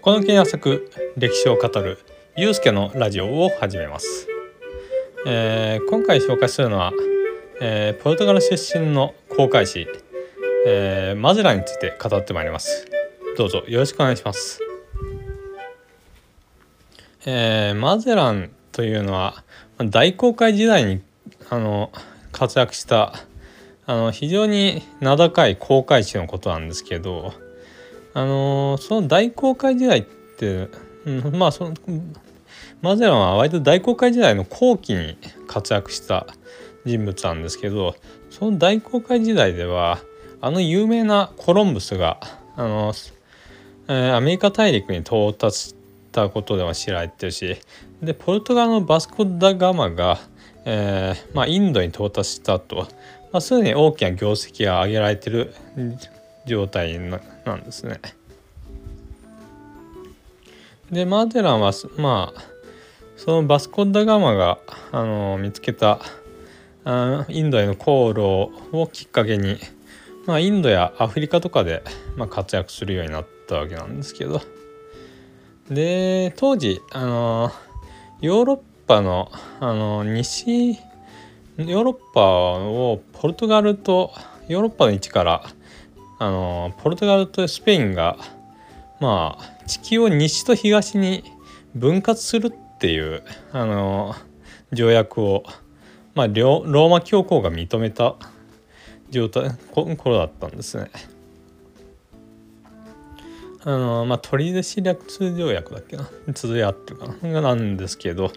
底抜けに浅く歴史を語るゆうすけのラジオを始めます、えー、今回紹介するのは、えー、ポルトガル出身の航海士、えー、マゼランについて語ってまいります。どうぞよろしくお願いします、えマゼランというのは大航海時代にあの活躍したあの非常に名高い航海士のことなんですけどあのその大航海時代って、うん、まあそのマゼランは割と大航海時代の後期に活躍した人物なんですけどその大航海時代ではあの有名なコロンブスがあの、えー、アメリカ大陸に到達したことでは知られてるしでポルトガルのバスコ・ダ・ガマが、えーまあ、インドに到達したと。まあ、すでに大きな業績が上げられてる状態なんですね。でマーテランはまあそのバスコッダガマがあの見つけたあインドへの航路をきっかけに、まあ、インドやアフリカとかで、まあ、活躍するようになったわけなんですけどで当時あのヨーロッパのあの西ヨーロッパをポルトガルとヨーロッパの位置からあのポルトガルとスペインがまあ地球を西と東に分割するっていうあの条約を、まあ、ローマ教皇が認めた状態頃だったんですね。あのまあ取手市略通条約だっけな？続い合ってるかな？なんですけど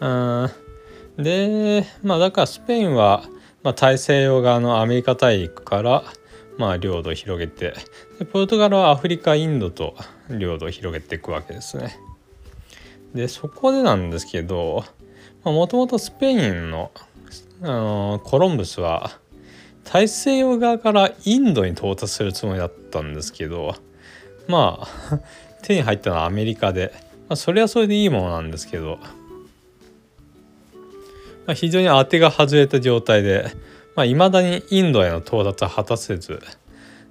あでまあだからスペインは、まあ、大西洋側のアメリカ大陸からまあ領土を広げてでポルトガルはアフリカインドと領土を広げていくわけですね。でそこでなんですけどもともとスペインの、あのコロンブスは大西洋側からインドに到達するつもりだったんですけどまあ手に入ったのはアメリカで、まあ、それはそれでいいものなんですけどまあ、非常に当てが外れた状態でまあ、未だにインドへの到達は果たせず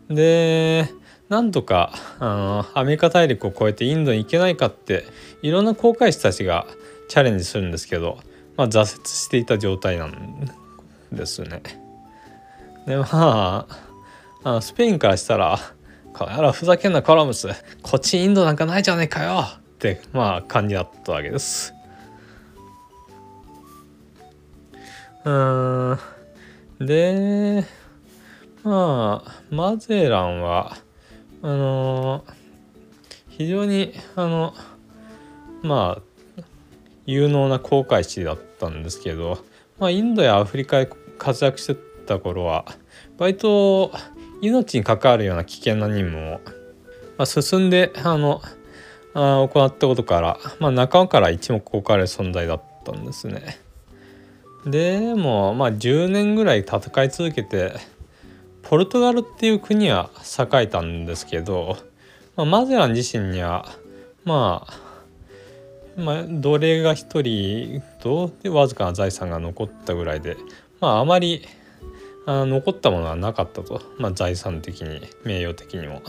でなんとかあのアメリカ大陸を越えてインドに行けないかっていろんな航海士たちがチャレンジするんですけど、まあ、挫折していた状態なんですね。でまああスペインからしたら「こやらふざけんなコラムスこっちインドなんかないじゃねえかよ」ってまあ感じだったわけです。うんでまあマゼランはあの非常にあのまあ有能な航海士だったんですけど、まあ、インドやアフリカで活躍してた頃は割と命に関わるような危険な任務を、まあ、進んであのあ行ったことから、まあ、仲間から一目置かれる存在だったんですね。でもまあ10年ぐらい戦い続けてポルトガルっていう国は栄えたんですけど、まあ、マゼラン自身にはまあまあ奴隷が一人とわずかな財産が残ったぐらいでまああまりあ残ったものはなかったと、まあ、財産的に名誉的にも。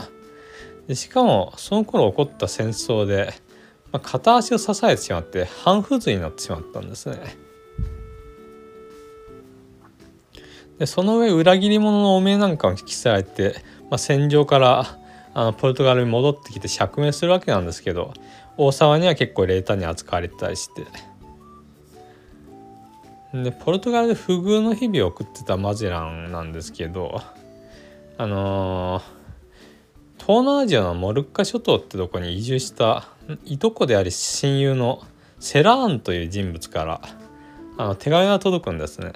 でしかもその頃起こった戦争で、まあ、片足を支えてしまって半不随になってしまったんですね。でその上裏切り者の汚名なんかも引きされて、まあ、戦場からあのポルトガルに戻ってきて釈明するわけなんですけど王様には結構冷淡に扱われてたりしてでポルトガルで不遇の日々を送ってたマゼランなんですけどあのー、東南アジアのモルッカ諸島ってとこに移住したいとこであり親友のセラーンという人物からあの手紙が届くんですね。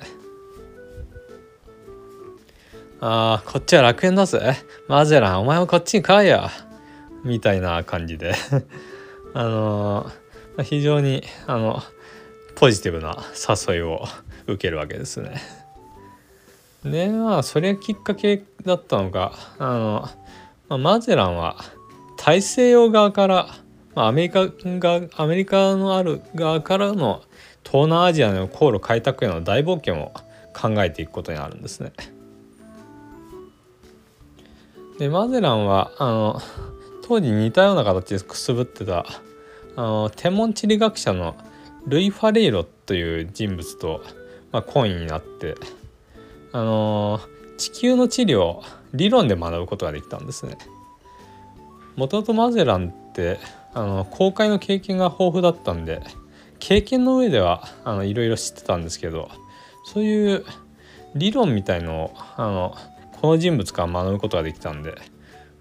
ああ、こっちは楽園だぜ。マゼラン、お前もこっちに来いよ。みたいな感じで あのー、非常に、あの、ポジティブな誘いを受けるわけですね。で、まあ、それがきっかけだったのが、あの、まあ、マゼランは大西洋側から、まあ、アメリカが、アメリカのある側からの東南アジアの航路開拓への大冒険を考えていくことになるんですね。でマゼランはあの当時似たような形でくすぶってたあの天文地理学者のルイ・ファレイロという人物と、まあ、コインになってあの地球の地理を理論で学ぶことができたんですね。もともとマゼランってあの公開の経験が豊富だったんで経験の上ではいろいろ知ってたんですけどそういう理論みたいのをあのこの人物から学ぶことができたんで、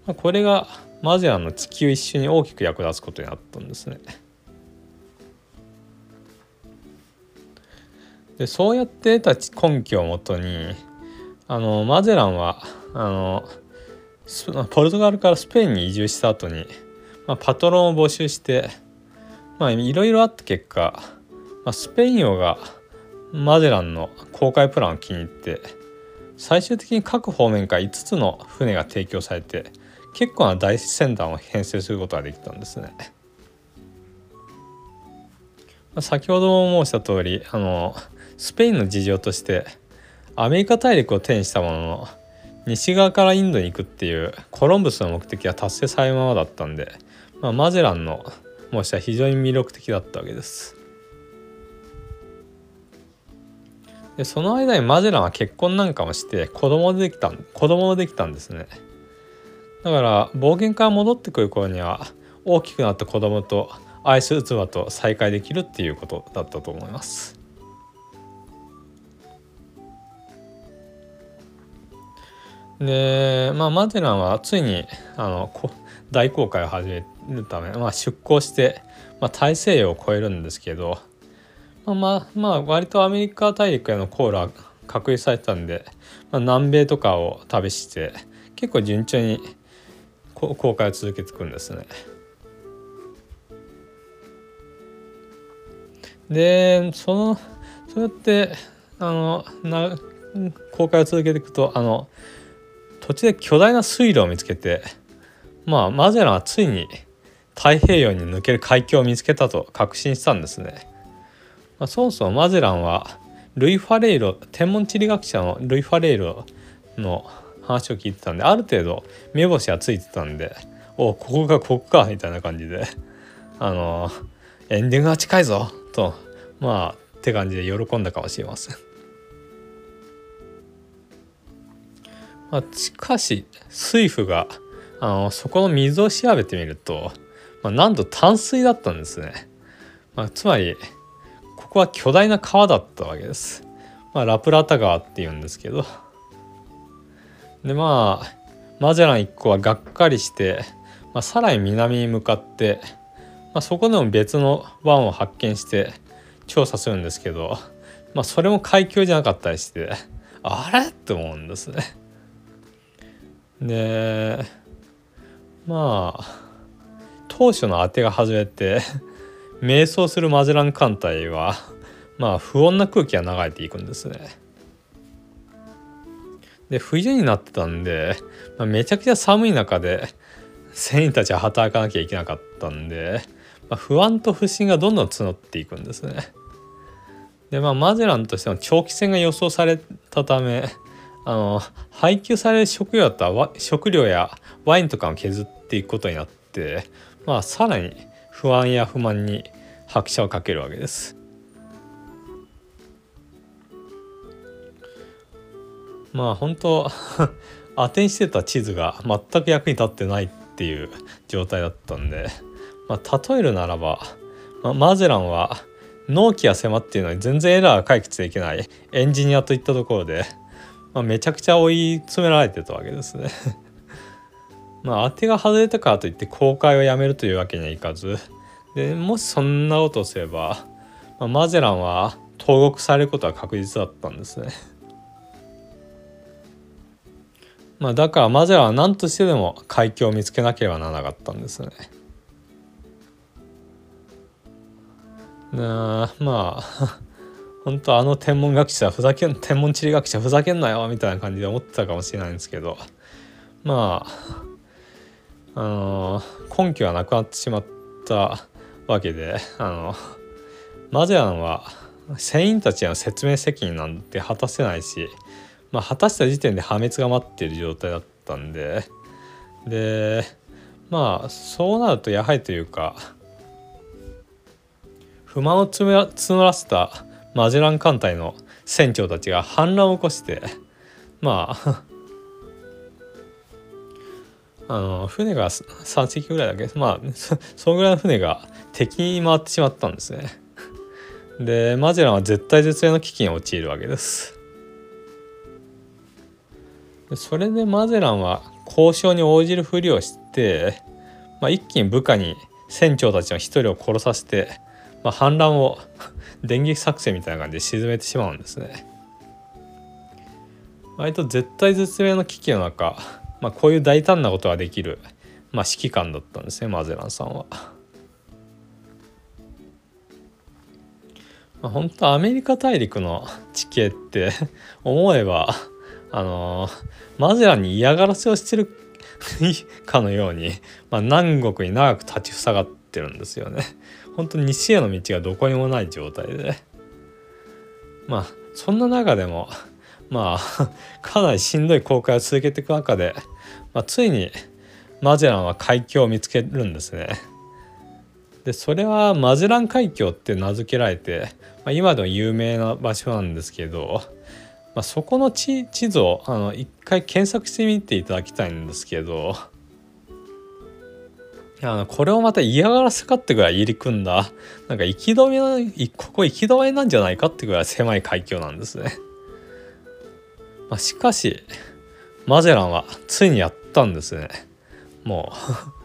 まあ、これがマゼランの地球一周に大きく役立つことになったんですね。でそうやって得た根拠をもとにあのマゼランはあのポルトガルからスペインに移住した後に、まあ、パトロンを募集してまあいろいろあった結果、まあ、スペイン王がマゼランの公開プランを気に入って最終的に各方面から5つの船が提供されて結構な大船団を編成することができたんですね。先ほども申した通りあのスペインの事情としてアメリカ大陸を手にしたものの西側からインドに行くっていうコロンブスの目的は達成されるままだったんで、まあ、マゼランの模試は非常に魅力的だったわけです。でその間にマゼランは結婚なんかもして子供できた子供もできたんですね。だから冒険から戻ってくる頃には大きくなった子供とアイス器と再会できるっていうことだったと思います。でまあマゼランはついにあの大航海を始めるため、まあ、出港して、まあ、大西洋を越えるんですけど、まあ、まあ割とアメリカ大陸への航路は確立されてたんで、まあ、南米とかを旅して結構順調に航海を続けていくんですね。でそのそうやってあのな航海を続けていくとあの途中で巨大な水路を見つけてまあマゼランはついに太平洋に抜ける海峡を見つけたと確信したんですね。まあ、そもそもマゼランはルイ・ファレイロ天文地理学者のルイ・ファレイロの話を聞いてたんである程度目星はついてたんでおここがここかみたいな感じで あのエンディングが近いぞとまあって感じで喜んだかもしれません。まあ、しかし水夫があのそこの水を調べてみると、まあ、なんと淡水だったんですね、まあ、つまりここは巨大な川だったわけです、まあ、ラプラタ川っていうんですけど。でまあマゼラン一行はがっかりして、まあ、さらに南に向かって、まあ、そこでも別の湾を発見して調査するんですけど、まあ、それも海峡じゃなかったりしてあれ？って思うんですね。でまあ当初の当てが外れて迷走するマゼラン艦隊はまあ不穏な空気が流れていくんですね。で冬になってたんで、まあ、めちゃくちゃ寒い中で船員たちは働かなきゃいけなかったんで、まあ、不安と不信がどんどん募っていくんですね。でまあマゼランとしても長期戦が予想されたためあの配給される食料だった食料やワインとかを削っていくことになってまあさらに不安や不満に拍車をかけるわけです。まあ本当当てにしてた地図が全く役に立ってないっていう状態だったんで、まあ、例えるならば、まあ、マゼランは納期が迫っているのに全然エラーが解決できないエンジニアといったところでまあ、めちゃくちゃ追い詰められてたわけですねまあ当てが外れたからといって公開をやめるというわけにはいかず。でもしそんなことをすれば、まあ、マゼランは投獄されることは確実だったんですね。まあだからマゼランは何としてでも海峡を見つけなければならなかったんですね。なまあ 本当あの天文学者ふざけん天文地理学者ふざけんなよみたいな感じで思ってたかもしれないんですけど。まああの根拠がなくなってしまったわけであのマゼランは船員たちへの説明責任なんて果たせないし、まあ、果たした時点で破滅が待っている状態だったんででまあそうなるとやはりというか不満を募らせたマジェラン艦隊の船長たちが反乱を起こしてまああの船が3隻ぐらいだけ？まあ そのぐらいの船が敵に回ってしまったんですね。でマジェランは絶対絶命の危機に陥るわけです。それでマゼランは交渉に応じるふりをして、まあ、一気に部下に船長たちの一人を殺させて、まあ、反乱を電撃作戦みたいな感じで沈めてしまうんですね。割と絶対絶命の危機の中、まあ、こういう大胆なことができる、まあ、指揮官だったんですねマゼランさんは。まあ、本当アメリカ大陸の地形って思えばあのー、マゼランに嫌がらせをしてる かのように、まあ、南国に長く立ち塞がってるんですよね。本当に西への道がどこにもない状態で。まあそんな中でもまあ かなりしんどい航海を続けていく中で、まあ、ついにマゼランは海峡を見つけるんですね。でそれはマゼラン海峡って名付けられて、まあ、今でも有名な場所なんですけどまあ、そこの地図をあの一回検索してみていただきたいんですけどあのこれをまた嫌がらせかってぐらい入り組んだなんか行き止めなここ行き止めなんじゃないかってぐらい狭い海峡なんですね。まあ、しかしマゼランはついにやったんですね。もう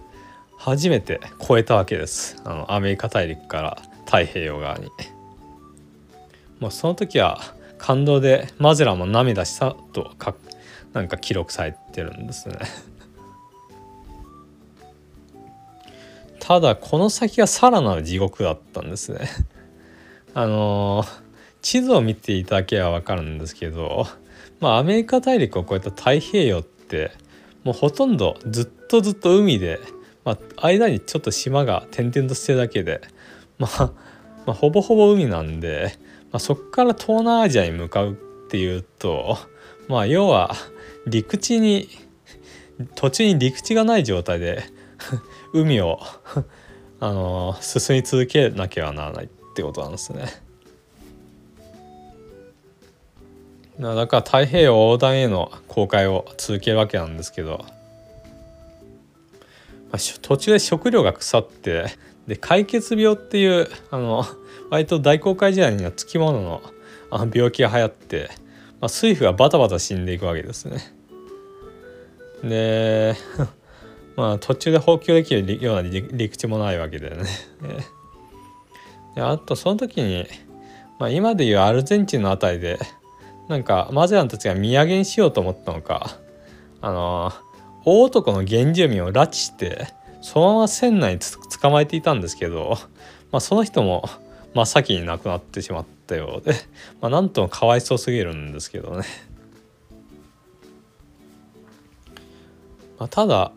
初めて越えたわけですあのアメリカ大陸から太平洋側に。もうその時は感動でマゼランも涙したとかなんか記録されてるんですね ただこの先がさらなる地獄だったんですねあの地図を見ていただければ分かるんですけどまあアメリカ大陸を越えた太平洋ってもうほとんどずっとずっと海で、まあ、間にちょっと島が点々としてるだけで、まあ、まあほぼほぼ海なんでまあ、そこから東南アジアに向かうっていうとまあ要は陸地に途中に陸地がない状態で 海をあの進み続けなきゃならないってことなんですね。だから太平洋横断への航海を続けるわけなんですけど、まあ、途中で食料が腐ってで解決病っていうあの割と大航海時代にはつきもののあの病気が流行って、まあ、水夫がバタバタ死んでいくわけですね。で まあ途中で放棄できるような陸地もないわけだよね。であとその時に、まあ、今でいうアルゼンチンの辺りでなんかマゼランたちが土産にしようと思ったのかあの大男の原住民を拉致してそのまま船内に捕まえていたんですけど、まあ、その人も真っ先に亡くなってしまったようで、まあ、なんともかわいそうすぎるんですけどね。まあ、ただ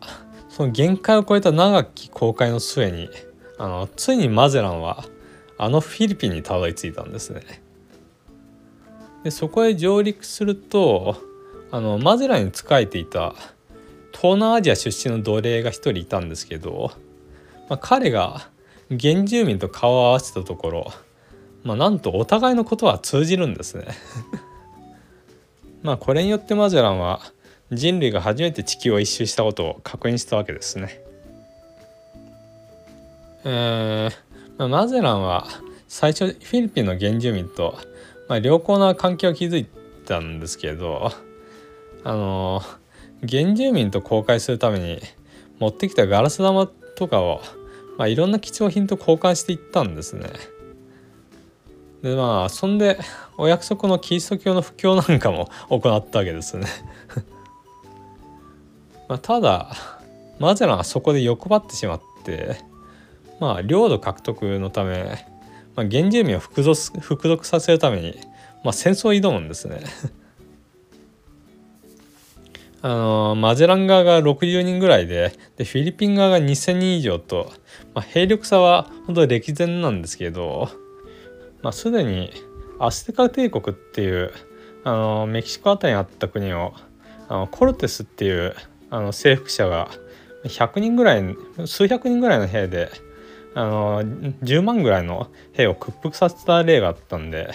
その限界を超えた長き航海の末にあのついにマゼランはあのフィリピンにたどり着いたんですね。でそこへ上陸するとあのマゼランに仕えていた東南アジア出身の奴隷が一人いたんですけど、まあ、彼が原住民と顔を合わせたところ、まあ、なんとお互いのことは通じるんですね まあこれによってマゼランは人類が初めて地球を一周したことを確認したわけですね。えーまあ、マゼランは最初フィリピンの原住民と、まあ、良好な関係を築いたんですけど あの原住民と公開するために持ってきたガラス玉とかをまあ、いろんな貴重品と交換していったんですね。でまあそんでお約束のキリスト教の布教なんかも行ったわけですね まあただマゼランはそこで欲張ってしまってまあ領土獲得のため、まあ、原住民を服属服属させるために、まあ、戦争を挑むんですね。あのマゼラン側が60人ぐらいででフィリピン側が2,000人以上と、まあ、兵力差は本当に歴然なんですけど、まあ、すでにアステカ帝国っていうあのメキシコ辺りにあった国をあのコルテスっていうあの征服者が100人ぐらい数百人ぐらいの兵であの10万ぐらいの兵を屈服させた例があったんで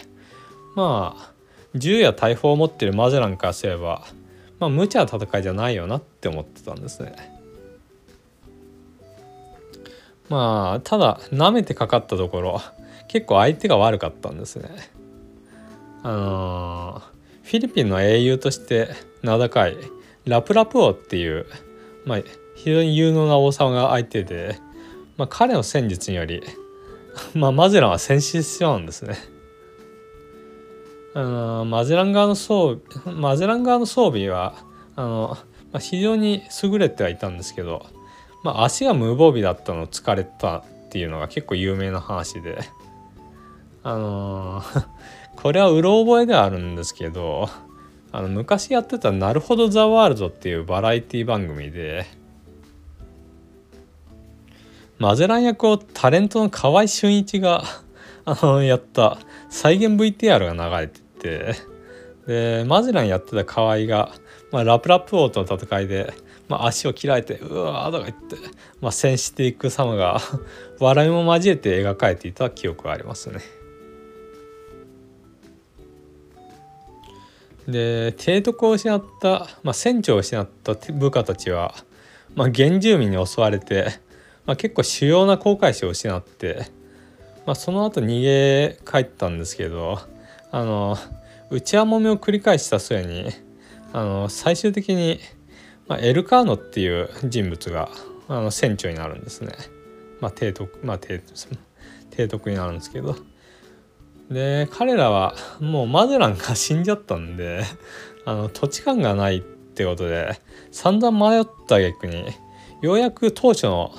まあ銃や大砲を持ってるマゼランからすればまあ無茶な戦いじゃないよなって思ってたんですね。まあただ舐めてかかったところ結構相手が悪かったんですね。あの、フィリピンの英雄として名高いラプラプオっていう、まあ、非常に有能な王様が相手で、まあ、彼の戦術により、まあ、マゼランは戦死してしまうんですね。あのマゼラン側の装備マゼラン側の装備はあの、まあ、非常に優れてはいたんですけど、まあ、足が無防備だったの疲れたっていうのが結構有名な話であのー、これはうろ覚えではあるんですけどあの昔やってた「なるほどザワールド」っていうバラエティ番組でマゼラン役をタレントの河合俊一が あのやった再現 VTR が流れててでマゼランやってた河合が、まあ、ラプラプ王との戦いで、まあ、足を切られてうわーとか言って、まあ、戦していく様が 笑いも交えて描かれていた記憶がありますね。で提督を失った、まあ、船長を失った部下たちは、まあ、原住民に襲われて、まあ、結構主要な航海士を失って、まあ、その後逃げ帰ったんですけどあの内輪もめを繰り返した末にあの最終的に、まあ、エルカーノっていう人物があの船長になるんですね。まあ、提督まあ提提督になるんですけどで彼らはもうマゼランが死んじゃったんで あの土地勘がないってことで散々迷った逆にようやく当初の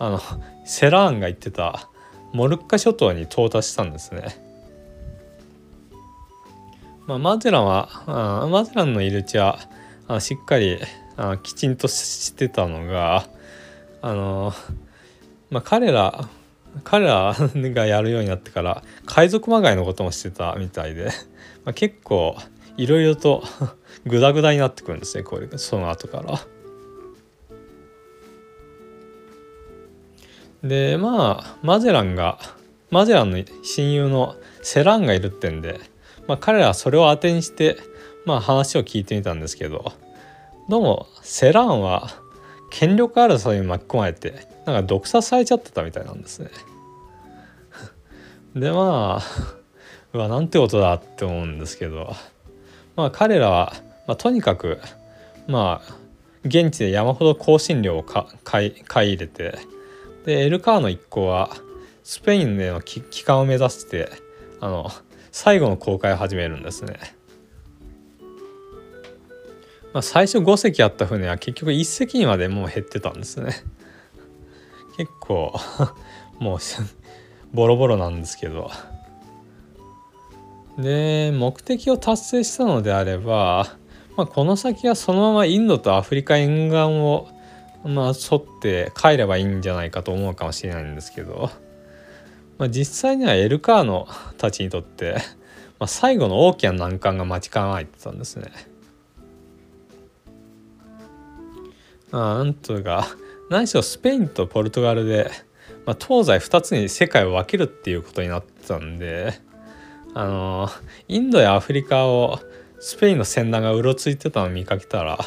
あのセラーンが言ってたモルッカ諸島に到達したんですね。まあ、マゼランはあマゼランのいるうちはあしっかりあきちんとしてたのがあの、まあ、彼ら彼らがやるようになってから海賊まがいのこともしてたみたいで、まあ、結構いろいろとグダグダになってくるんですねこれその後から。でまあマゼランがマゼランの親友のセランがいるってんでまあ、彼らはそれを当てにして、まあ、話を聞いてみたんですけどどうもセランは権力争いに巻き込まれてなんか毒殺されちゃってたみたいなんですね。でまあうわなんてことだって思うんですけどまあ彼らは、まあ、とにかくまあ現地で山ほど香辛料を買い買い入れてでエルカーの一行はスペインでの帰還を目指してあの最後の公開を始めるんですね。まあ、最初5隻あった船は結局1隻にまでもう減ってたんですね。結構 もうボロボロなんですけど。で目的を達成したのであれば、まあ、この先はそのままインドとアフリカ沿岸を、まあ、沿って帰ればいいんじゃないかと思うかもしれないんですけど。まあ、実際にはエルカーノたちにとって、まあ、最後の大きな難関が待ち構えてたんですね。まあ、なんというか何しろスペインとポルトガルで、まあ、東西2つに世界を分けるっていうことになってたんであのインドやアフリカをスペインの船団がうろついてたのを見かけたら、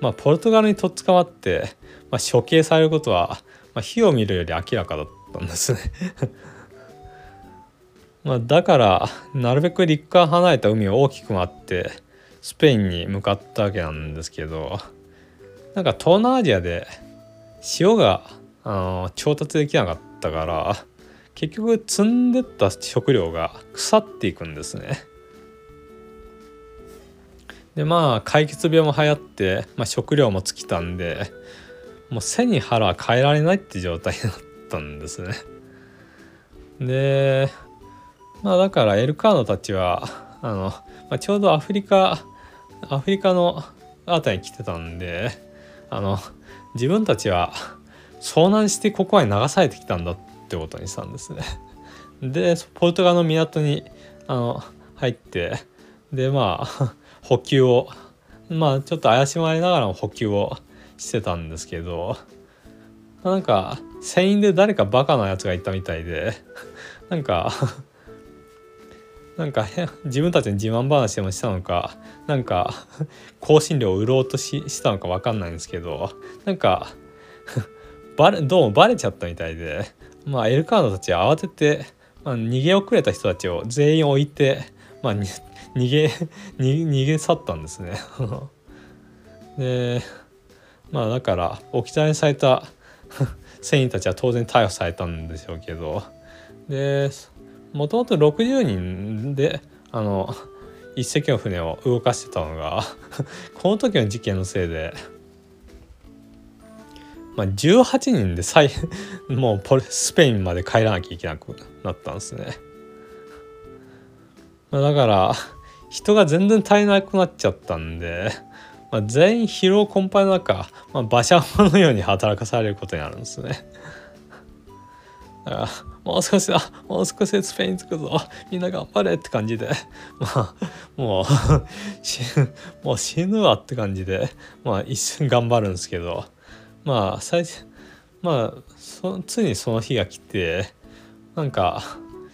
まあ、ポルトガルにとっ捕まって、まあ、処刑されることは、まあ、火を見るより明らかだったんですね ま、だからなるべく陸から離れた海を大きく回ってスペインに向かったわけなんですけどなんか東南アジアで塩があの調達できなかったから結局積んでった食料が腐っていくんですね。でまあ解決病も流行って、まあ、食料も尽きたんでもう背に腹は変えられないって状態になったんですね。でまあだからエルカーノたちはあの、まあ、ちょうどアフリカアフリカのあたりに来てたんであの自分たちは遭難してここに流されてきたんだってことにしたんですね。でポルトガルの港にあの入ってでまあ補給をまあちょっと怪しまれながらも補給をしてたんですけどなんか船員で誰かバカなやつがいたみたいで なんかなんか自分たちに自慢話でもしたのかなんか香辛料を売ろうとししたのか分かんないんですけどなんかバレどうもバレちゃったみたいでまあエルカードたちは慌てて、まあ、逃げ遅れた人たちを全員置いて、まあ、逃げ 逃げ去ったんですね でまあだから置き去りにされた 船員たちは当然逮捕されたんでしょうけどでもともと60人であの一隻の船を動かしてたのがこの時の事件のせいで、まあ、18人で再もうポスペインまで帰らなきゃいけなくなったんですね。まあ、だから人が全然足りなくなっちゃったんで、まあ、全員疲労困憊の中、まあ、馬車馬のように働かされることになるんですね。だからもう少しだもう少しスペイン着くぞ。みんな頑張れって感じで。まあもうもう死ぬわって感じでまあ一瞬頑張るんですけど。まあ最初まあそついにその日が来てなんか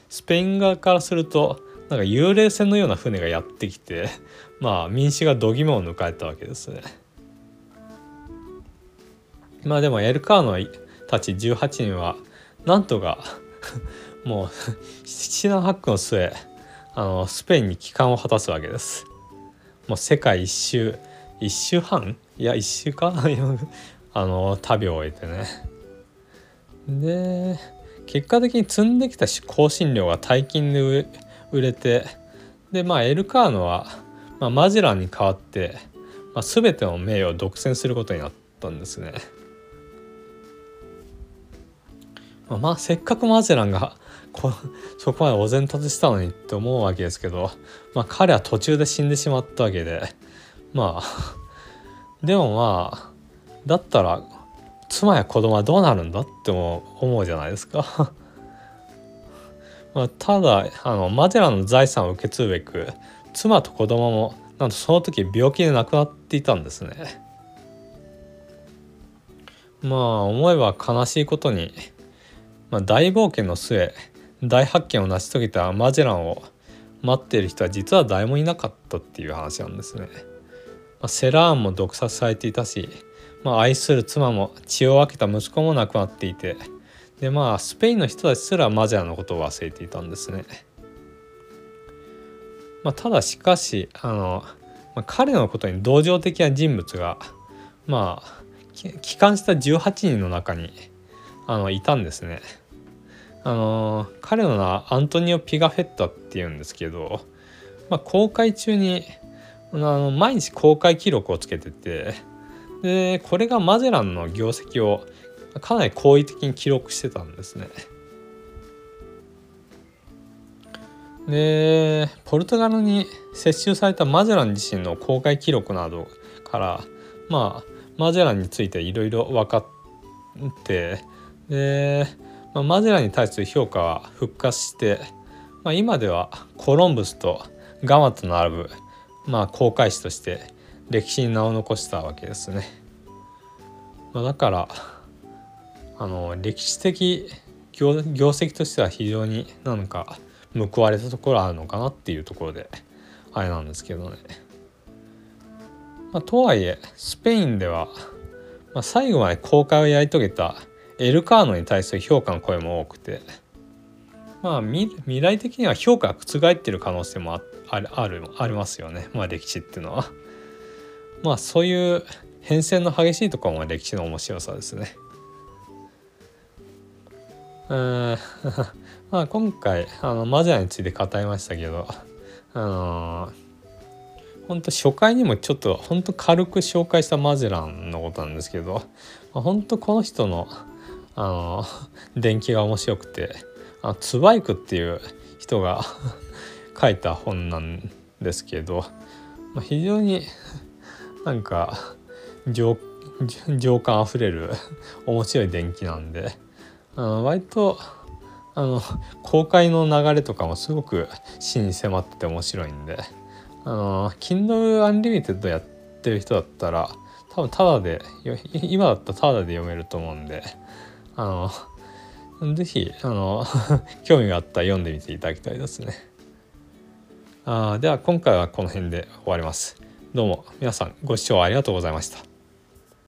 スペイン側からするとなんか幽霊船のような船がやってきて まあ民衆が度肝を抜かれたわけですね。まあでもエルカーノたち18人はなんとか もう七難八苦の末あのスペインに帰還を果たすわけです。もう世界一周一周半？いや一周か あの旅を終えてね。で結果的に積んできた香辛料が大金で売れてでまあエルカーノは、まあ、マジランに代わって、まあ、全ての名誉を独占することになったんですね。まあせっかくマゼランがこ そこまでお膳立てしたのにって思うわけですけど、まあ、彼は途中で死んでしまったわけでまあでもまあだったら妻や子供はどうなるんだっても思うじゃないですか、ただあのマゼランの財産を受け継ぐべく妻と子供もなんとその時病気で亡くなっていたんですねまあ思えば悲しいことにまあ、大冒険の末大発見を成し遂げたマジェランを待っている人は実は誰もいなかったっていう話なんですね。まあ、セラーンも毒殺されていたし、まあ、愛する妻も血を分けた息子も亡くなっていてでまあスペインの人たちすらマジェランのことを忘れていたんですね。まあ、ただしかしあの、まあ、彼のことに同情的な人物がまあ帰還した18人の中にあのいたんですね。あの彼の名はアントニオ・ピガフェッタっていうんですけど、まあ、公開中にあの毎日公開記録をつけててでこれがマゼランの業績をかなり好意的に記録してたんですね。でポルトガルに接収されたマゼラン自身の公開記録などからまあマゼランについていろいろ分かってで、まあ、マゼランに対する評価は復活して、まあ、今ではコロンブスとガマと並ぶ、まあ、航海士として歴史に名を残したわけですね。まあ、だからあの歴史的業績としては非常になんか報われたところあるのかなっていうところであれなんですけどね。まあ、とはいえスペインでは、まあ、最後まで公開をやり遂げたエルカーノに対する評価の声も多くてまあ未来的には評価が覆ってる可能性もあるあるありますよねまあ歴史っていうのは。まあそういう変遷の激しいところも歴史の面白さですね。うん。まあ今回あのマジアについて語りましたけどあのー、本当初回にもちょっと本当軽く紹介したマゼランのことなんですけど、まあ、本当この人のあの電気が面白くてあツバイクっていう人が 書いた本なんですけど、まあ、非常になんか情情感あふれる面白い電気なんで割とあの公開の流れとかもすごく真に迫ってて面白いんであの Kindle Unlimited やってる人だったら多分タダで今だったらタダで読めると思うんであの是非あの 興味があったら読んでみていただきたいですね。あでは今回はこの辺で終わります。どうも皆さんご視聴ありがとうございました。